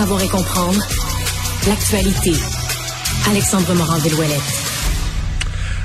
Savoir et comprendre l'actualité. Alexandre Morand-Villouellette.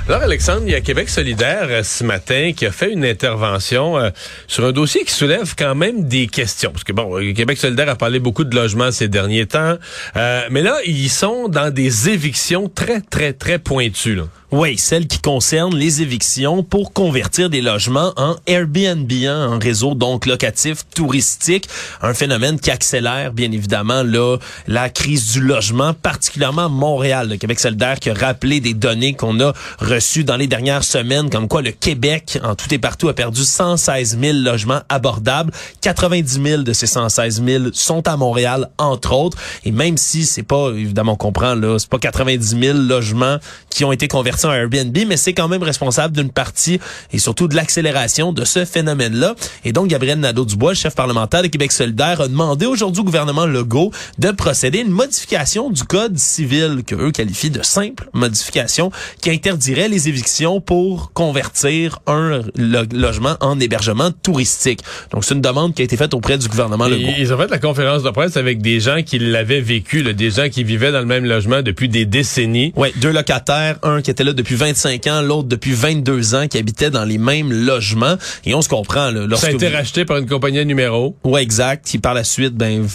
Alors Alexandre, il y a Québec solidaire euh, ce matin qui a fait une intervention euh, sur un dossier qui soulève quand même des questions. Parce que bon, euh, Québec solidaire a parlé beaucoup de logements ces derniers temps, mais là, ils sont dans des évictions très, très, très pointues. Oui, celle qui concerne les évictions pour convertir des logements en Airbnb, hein, un réseau donc locatif touristique, un phénomène qui accélère bien évidemment là la crise du logement, particulièrement Montréal. Le Québec solidaire qui a rappelé des données qu'on a reçues dans les dernières semaines, comme quoi le Québec, en tout et partout, a perdu 116 000 logements abordables. 90 000 de ces 116 000 sont à Montréal, entre autres. Et même si c'est pas, évidemment, on comprend là, c'est pas 90 000 logements qui ont été convertis Airbnb, mais c'est quand même responsable d'une partie et surtout de l'accélération de ce phénomène-là. Et donc, Gabriel Nadeau-Dubois, chef parlementaire de Québec solidaire, a demandé aujourd'hui au gouvernement Legault de procéder à une modification du code civil que eux qualifient de simple modification qui interdirait les évictions pour convertir un logement en hébergement touristique. Donc, c'est une demande qui a été faite auprès du gouvernement Legault. Ils ont fait la conférence de presse avec des gens qui l'avaient vécu, là, des gens qui vivaient dans le même logement depuis des décennies. Oui, deux locataires, un qui était là depuis 25 ans, l'autre depuis 22 ans, qui habitaient dans les mêmes logements. Et on se comprend. Là, Ça a été racheté par une compagnie de numéro. Ouais, exact. Qui par la suite ben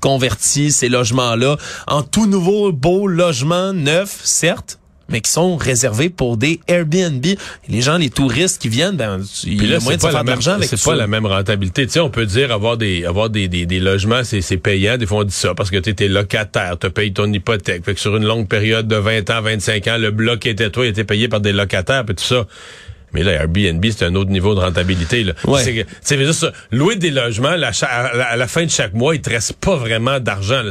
convertit ces logements-là en tout nouveau beau logement neuf, certes, mais qui sont réservés pour des Airbnb. les gens, les touristes qui viennent, ben, il y a moyen de faire de l'argent avec C'est pas la même rentabilité. Tu sais, on peut dire avoir des avoir des, des, des logements, c'est, c'est payant. Des fois, on dit ça parce que tu es locataire, tu payes ton hypothèque. Fait que sur une longue période de 20 ans, 25 ans, le bloc était toi, il était payé par des locataires, puis tout ça. Mais là, Airbnb, c'est un autre niveau de rentabilité. Là. Ouais. C'est juste louer des logements, à la fin de chaque mois, il te reste pas vraiment d'argent.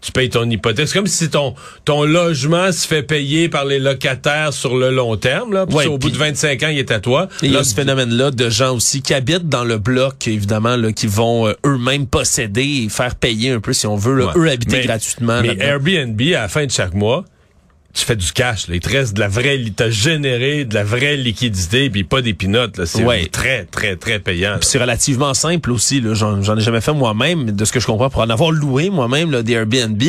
Tu payes ton hypothèque. C'est comme si ton ton logement se fait payer par les locataires sur le long terme. Là, au bout de 25 ans, il est à toi. il y a ce phénomène-là de gens aussi qui habitent dans le bloc, évidemment, là, qui vont euh, eux-mêmes posséder et faire payer un peu, si on veut, eux habiter gratuitement. Mais Airbnb, à la fin de chaque mois, tu fais du cash. Là. Il te reste de la vraie, t'as généré de la vraie liquidité, puis pas des pinottes. C'est très, très, très payant. c'est relativement simple aussi. Là. J'en, ai jamais fait moi-même, de ce que je comprends, pour en avoir loué moi-même des Airbnb,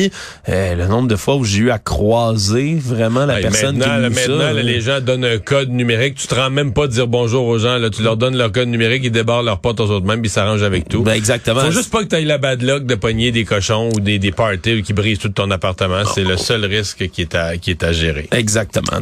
euh, le nombre de fois où j'ai eu à croiser vraiment la personne maintenant, qui là, Maintenant, les gens donnent un code numérique. Tu te rends même pas de dire bonjour aux gens. Là. Tu leur donnes leur code numérique, ils débarrent leur pote aux autres mêmes, ils s'arrangent avec tout. Ben, exactement. Faut juste pas que tu ailles la bad luck de pogner des cochons ou des, des parties qui brisent tout ton appartement. C'est le seul risque qui est à, qui à gérer. Exactement.